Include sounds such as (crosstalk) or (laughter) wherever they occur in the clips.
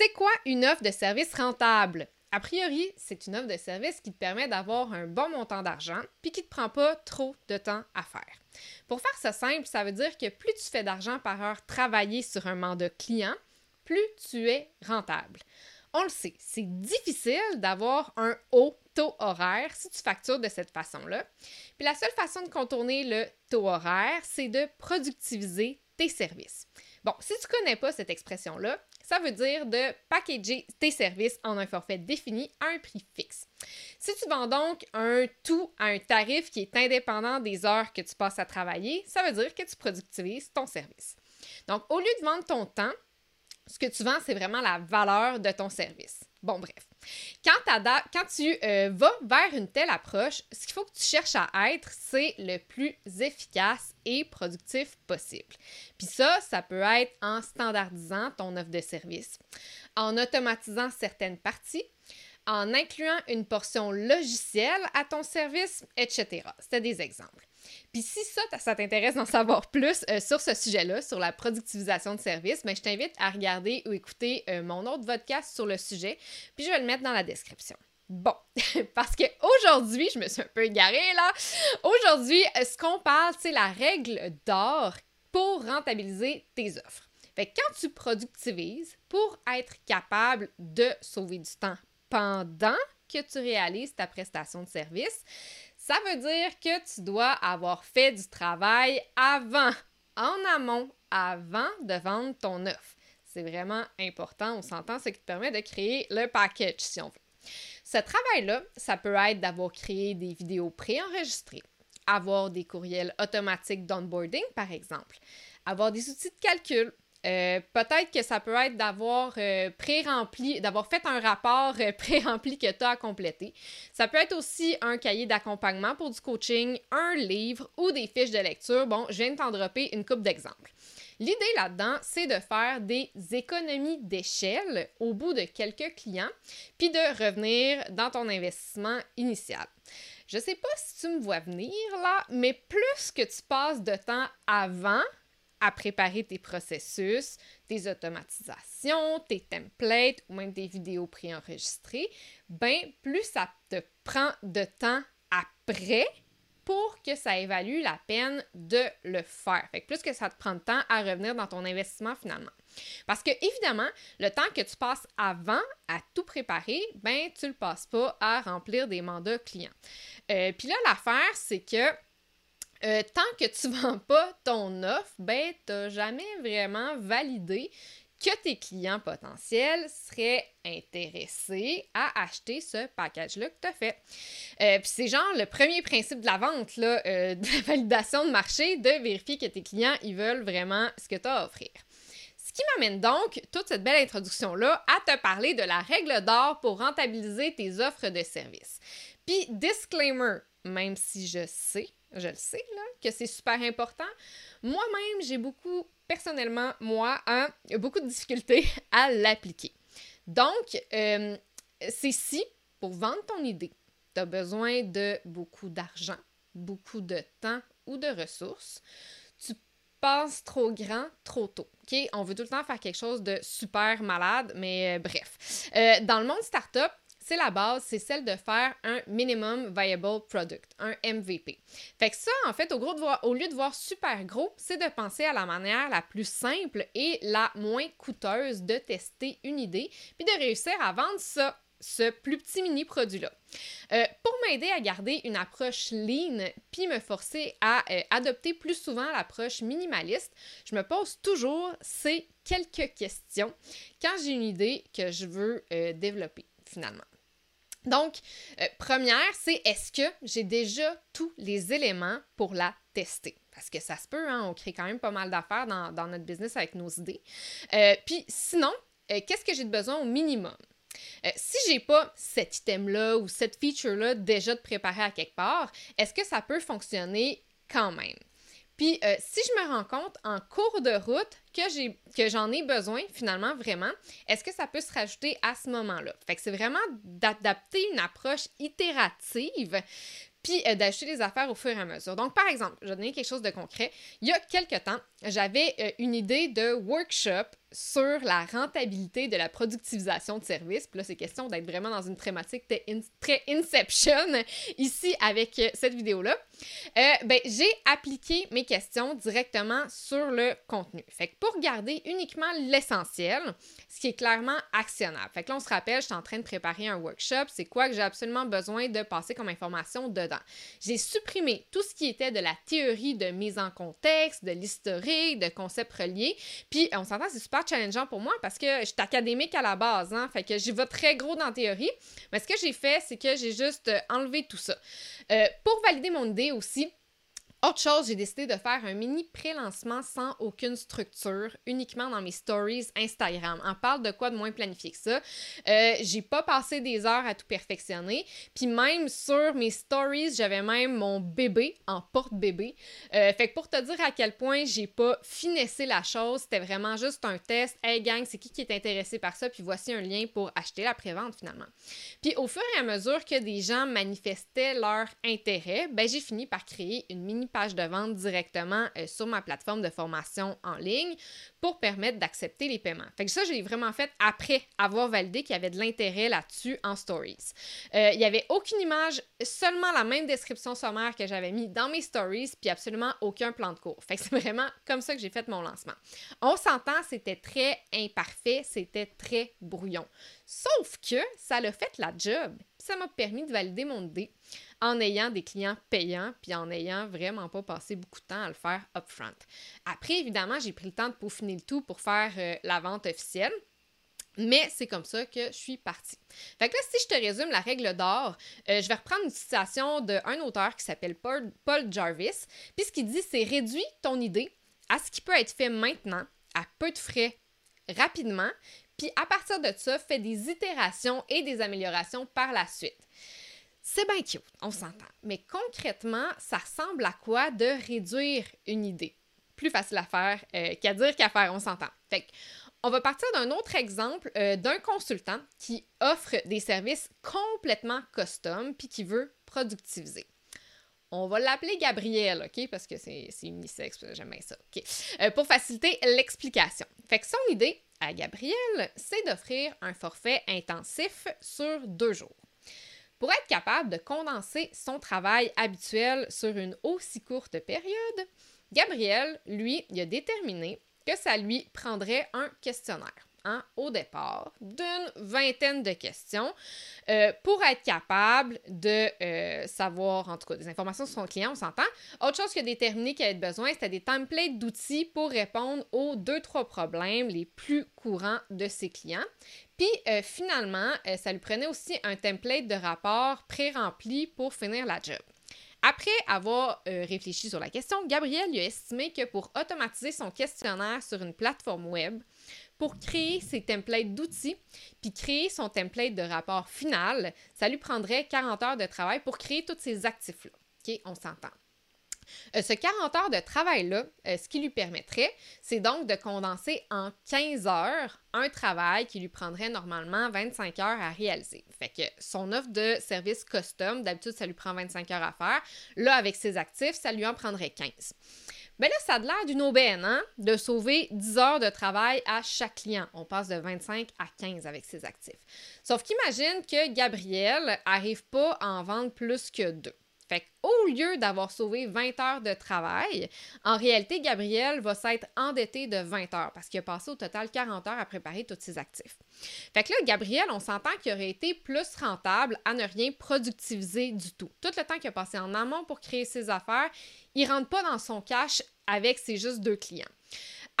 C'est quoi une offre de service rentable? A priori, c'est une offre de service qui te permet d'avoir un bon montant d'argent puis qui ne te prend pas trop de temps à faire. Pour faire ça simple, ça veut dire que plus tu fais d'argent par heure travaillé sur un mandat client, plus tu es rentable. On le sait, c'est difficile d'avoir un haut taux horaire si tu factures de cette façon-là. Puis la seule façon de contourner le taux horaire, c'est de productiviser tes services. Bon, si tu ne connais pas cette expression-là, ça veut dire de packager tes services en un forfait défini à un prix fixe. Si tu vends donc un tout à un tarif qui est indépendant des heures que tu passes à travailler, ça veut dire que tu productivises ton service. Donc, au lieu de vendre ton temps, ce que tu vends, c'est vraiment la valeur de ton service. Bon, bref. Quand, tu euh, vas vers une telle approche, ce qu'il faut que tu cherches à être, c'est le plus efficace et productif possible. Puis ça, ça peut être en standardisant ton offre de service, en automatisant certaines parties, en incluant une portion logicielle à ton service, etc. C'était des exemples. Puis si ça, ça t'intéresse d'en savoir plus euh, sur ce sujet-là, sur la productivisation de services, ben, je t'invite à regarder ou écouter euh, mon autre podcast sur le sujet, puis je vais le mettre dans la description. Bon, (laughs) parce qu'aujourd'hui, je me suis un peu égarée là. Aujourd'hui, euh, ce qu'on parle, c'est la règle d'or pour rentabiliser tes offres. Fait que quand tu productivises pour être capable de sauver du temps pendant que tu réalises ta prestation de service, ça veut dire que tu dois avoir fait du travail avant, en amont, avant de vendre ton offre. C'est vraiment important, on s'entend, ce qui te permet de créer le package, si on veut. Ce travail-là, ça peut être d'avoir créé des vidéos préenregistrées, avoir des courriels automatiques d'onboarding, par exemple, avoir des outils de calcul, euh, peut-être que ça peut être d'avoir euh, pré-rempli, d'avoir fait un rapport euh, (laughs) pré-rempli que tu as à compléter. Ça peut être aussi un cahier d'accompagnement pour du coaching, un livre ou des fiches de lecture. Bon, je viens de t'en dropper une coupe d'exemples. L'idée là-dedans, c'est de faire des économies d'échelle au bout de quelques clients, puis de revenir dans ton investissement initial. Je sais pas si tu me vois venir là, mais plus que tu passes de temps avant à préparer tes processus, tes automatisations, tes templates ou même tes vidéos préenregistrées, ben plus ça te prend de temps après pour que ça évalue la peine de le faire. Fait que plus que ça te prend de temps à revenir dans ton investissement finalement. Parce que évidemment, le temps que tu passes avant à tout préparer, ben tu le passes pas à remplir des mandats clients. Euh, Puis là, l'affaire, c'est que euh, tant que tu (laughs) vends pas ton offre, ben, tu n'as jamais vraiment validé que tes clients potentiels seraient intéressés à acheter ce package-là que tu as fait. Euh, puis c'est genre le premier principe de la vente, là, euh, (laughs) de la validation de marché, de vérifier que tes clients, ils veulent vraiment ce que tu as à offrir. Ce qui m'amène donc toute cette belle introduction-là à te parler de la règle d'or pour rentabiliser tes offres de services. Puis, disclaimer, même si je sais je le sais, là, que c'est super important. Moi-même, j'ai beaucoup, personnellement, moi, hein, beaucoup de difficultés (laughs) à l'appliquer. Donc, euh, c'est si, pour vendre ton idée, tu as besoin de beaucoup d'argent, beaucoup de temps ou de ressources, tu passes trop grand, trop tôt. OK? On veut tout le temps faire quelque chose de super malade, mais euh, bref. Euh, dans le monde startup, c'est la base, c'est celle de faire un minimum viable product, un MVP. Fait que ça, en fait, au, gros de au lieu de voir super gros, c'est de penser à la manière la plus simple et la moins coûteuse de tester une idée, puis de réussir à vendre ça ce plus petit mini produit-là. Euh, pour m'aider à garder une approche lean puis me forcer à euh, adopter plus souvent l'approche minimaliste, je me pose toujours ces quelques questions quand j'ai une idée que je veux euh, développer finalement. Donc, euh, première, c'est est-ce que j'ai déjà tous les éléments pour la tester? Parce que ça se peut, hein, on crée quand même pas mal d'affaires dans, notre business avec nos idées. Euh, puis sinon, euh, qu'est-ce que j'ai de besoin au minimum? si j'ai pas cet item-là ou cette feature-là déjà de préparer à quelque part, est-ce que ça peut fonctionner quand même? Puis euh, si je me rends compte en cours de route que j'ai que j'en ai besoin finalement vraiment, est-ce que ça peut se rajouter à ce moment-là? Fait que c'est vraiment d'adapter une approche itérative puis euh, d'acheter des affaires au fur et à mesure. Donc, par exemple, je vais donner quelque chose de concret. Il y a quelques temps, j'avais euh, une idée de workshop sur la rentabilité de la productivisation de services. Puis là, c'est question d'être vraiment dans une thématique très Inception ici avec euh, cette vidéo-là. Euh, ben, j'ai appliqué mes questions directement sur le contenu. Fait que pour garder uniquement l'essentiel, ce qui est clairement actionnable. Fait que là, on se rappelle, je suis en train de préparer un workshop. C'est quoi que j'ai absolument besoin de passer comme information dedans? J'ai supprimé tout ce qui était de la théorie de mise en contexte, de l'historique, de concepts reliés. Puis, on s'entend, c'est super challengeant pour moi parce que je suis académique à la base, hein, fait que j'y vais très gros dans la théorie. Mais ce que j'ai fait, c'est que j'ai juste euh, enlevé tout ça. Euh, pour valider mon idée aussi, autre chose, j'ai décidé de faire un mini pré-lancement sans aucune structure, uniquement dans mes stories Instagram. On parle de quoi de moins planifié que ça? Euh, j'ai pas passé des heures à tout perfectionner. Puis même sur mes stories, j'avais même mon bébé en porte-bébé. Euh, fait que pour te dire à quel point j'ai pas finessé la chose, c'était vraiment juste un test. Hey gang, c'est qui qui est intéressé par ça? Puis voici un lien pour acheter la prévente finalement. Puis au fur et à mesure que des gens manifestaient leur intérêt, ben j'ai fini par créer une mini page de vente directement euh, sur ma plateforme de formation en ligne pour permettre d'accepter les paiements. Fait que ça, je l'ai vraiment fait après avoir validé qu'il y avait de l'intérêt là-dessus en stories. Euh, il n'y avait aucune image, seulement la même description sommaire que j'avais mis dans mes stories, puis absolument aucun plan de cours. Fait que c'est vraiment comme ça que j'ai fait mon lancement. On s'entend, c'était très imparfait, c'était très brouillon. Sauf que ça l'a fait la job. Ça m'a permis de valider mon idée en ayant des clients payants puis en ayant vraiment pas passé beaucoup de temps à le faire upfront. Après, évidemment, j'ai pris le temps de peaufiner le tout pour faire euh, la vente officielle. Mais c'est comme ça que je suis partie. Fait que là, si je te résume la règle d'or, euh, je vais reprendre une citation d'un auteur qui s'appelle Paul, Paul Jarvis. Puis ce qu'il dit, c'est réduis ton idée à ce qui peut être fait maintenant, à peu de frais, rapidement. Puis à partir de ça, fais des itérations et des améliorations par la suite. C'est bien cute, on s'entend. Mais concrètement, ça ressemble à quoi de réduire une idée? Plus facile à faire euh, qu'à dire qu'à faire, on s'entend. Fait on va partir d'un autre exemple euh, d'un consultant qui offre des services complètement custom puis qui veut productiviser. On va l'appeler Gabriel, OK? Parce que c'est unisexe, j'aime bien ça. OK? Euh, pour faciliter l'explication. Fait que son idée à Gabriel, c'est d'offrir un forfait intensif sur deux jours. Pour être capable de condenser son travail habituel sur une aussi courte période, Gabriel, lui, a déterminé que ça lui prendrait un questionnaire. Hein, au départ, d'une vingtaine de questions euh, pour être capable de euh, savoir, en tout cas, des informations sur son client, on s'entend. Autre chose qu'il a déterminé qu'il avait besoin, c'était des templates d'outils pour répondre aux deux, trois problèmes les plus courants de ses clients. Puis euh, finalement, ça lui prenait aussi un template de rapport pré-rempli pour finir la job. Après avoir réfléchi sur la question, Gabriel a estimé que pour automatiser son questionnaire sur une plateforme web, pour créer ses templates d'outils, puis créer son template de rapport final, ça lui prendrait 40 heures de travail pour créer tous ces actifs-là. On s'entend. Euh, ce 40 heures de travail-là, euh, ce qui lui permettrait, c'est donc de condenser en 15 heures un travail qui lui prendrait normalement 25 heures à réaliser. Fait que son offre de service custom, d'habitude, ça lui prend 25 heures à faire. Là, avec ses actifs, ça lui en prendrait 15. Mais ben là, ça a l'air d'une aubaine, hein, de sauver 10 heures de travail à chaque client. On passe de 25 à 15 avec ses actifs. Sauf qu'imagine que Gabriel n'arrive pas à en vendre plus que deux. Fait qu'au lieu d'avoir sauvé 20 heures de travail, en réalité, Gabriel va s'être endetté de 20 heures parce qu'il a passé au total 40 heures à préparer tous ses actifs. Fait que là, Gabriel, on s'entend qu'il aurait été plus rentable à ne rien productiviser du tout. Tout le temps qu'il a passé en amont pour créer ses affaires, il rentre pas dans son cash avec ses juste deux clients.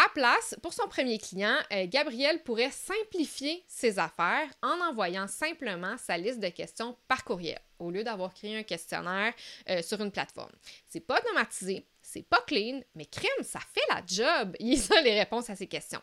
À place, pour son premier client, euh, Gabriel pourrait simplifier ses affaires en envoyant simplement sa liste de questions par courriel au lieu d'avoir créé un questionnaire euh, sur une plateforme. C'est pas automatisé, c'est pas clean, mais crème, ça fait la job. (laughs) Il a les réponses à ces questions.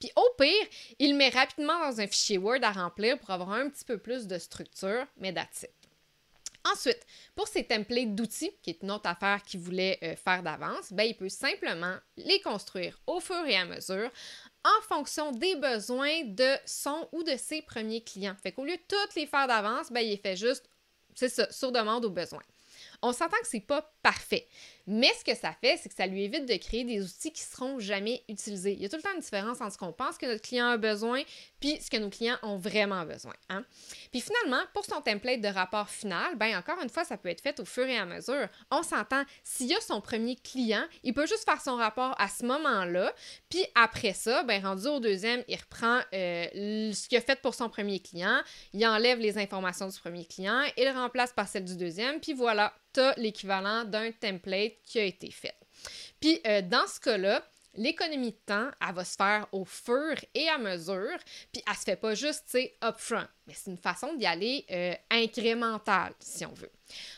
Puis au pire, il met rapidement dans un fichier Word à remplir pour avoir un petit peu plus de structure, mais. Ensuite, pour ces templates d'outils, qui est une autre affaire qu'il voulait euh, faire d'avance, ben, il peut simplement les construire au fur et à mesure en fonction des besoins de son ou de ses premiers clients. Fait qu'au lieu de toutes les faire d'avance, ben, il fait juste, c'est ça, sur demande aux besoins. On s'entend que c'est pas parfait, Mais ce que ça fait, c'est que ça lui évite de créer des outils qui seront jamais utilisés. Il y a tout le temps une différence entre ce qu'on pense que notre client a besoin puis ce que nos clients ont vraiment besoin. Hein? Puis finalement, pour son template de rapport final, ben encore une fois, ça peut être fait au fur et à mesure. On s'entend, s'il y a son premier client, il peut juste faire son rapport à ce moment-là, puis après ça, ben rendu au deuxième, il reprend euh, ce qu'il a fait pour son premier client, il enlève les informations du premier client, il le remplace par celle du deuxième, puis voilà, tu as l'équivalent d'un template qui a été fait. Puis euh, dans ce cas-là, l'économie de temps, elle va se faire au fur et à mesure, puis elle se fait pas juste, tu sais, upfront, mais c'est une façon d'y aller euh, incrémentale, si on veut.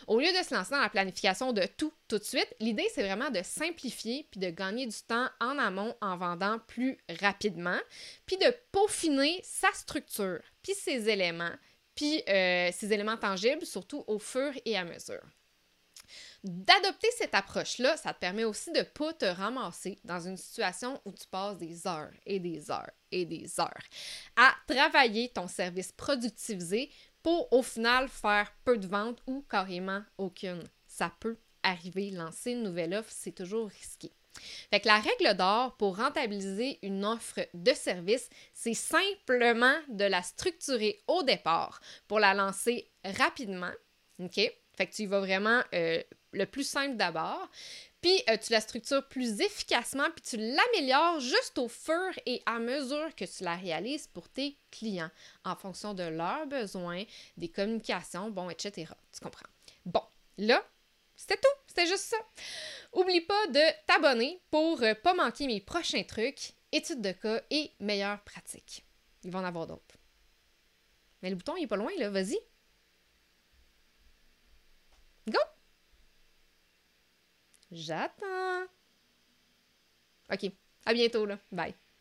Au lieu de se lancer dans la planification de tout tout de suite, l'idée, c'est vraiment de simplifier puis de gagner du temps en amont en vendant plus rapidement, puis de peaufiner sa structure, puis ses éléments, puis euh, ses éléments tangibles, surtout au fur et à mesure. D'adopter cette approche-là, ça te permet aussi de ne pas te ramasser dans une situation où tu passes des heures et des heures et des heures à travailler ton service productivisé pour au final faire peu de ventes ou carrément aucune. Ça peut arriver, lancer une nouvelle offre, c'est toujours risqué. Fait la règle d'or pour rentabiliser une offre de service, c'est simplement de la structurer au départ pour la lancer rapidement. OK? Fait que tu y vas vraiment euh, le plus simple d'abord. Puis euh, tu la structures plus efficacement, puis tu l'améliores juste au fur et à mesure que tu la réalises pour tes clients, en fonction de leurs besoins, des communications, bon, etc. Tu comprends? Bon, là, c'était tout. C'était juste ça. Oublie pas de t'abonner pour euh, pas manquer mes prochains trucs, études de cas et meilleures pratiques. Il va en avoir d'autres. Mais le bouton, il est pas loin, là. Vas-y. Go! J'attends. OK. À bientôt, là. Bye.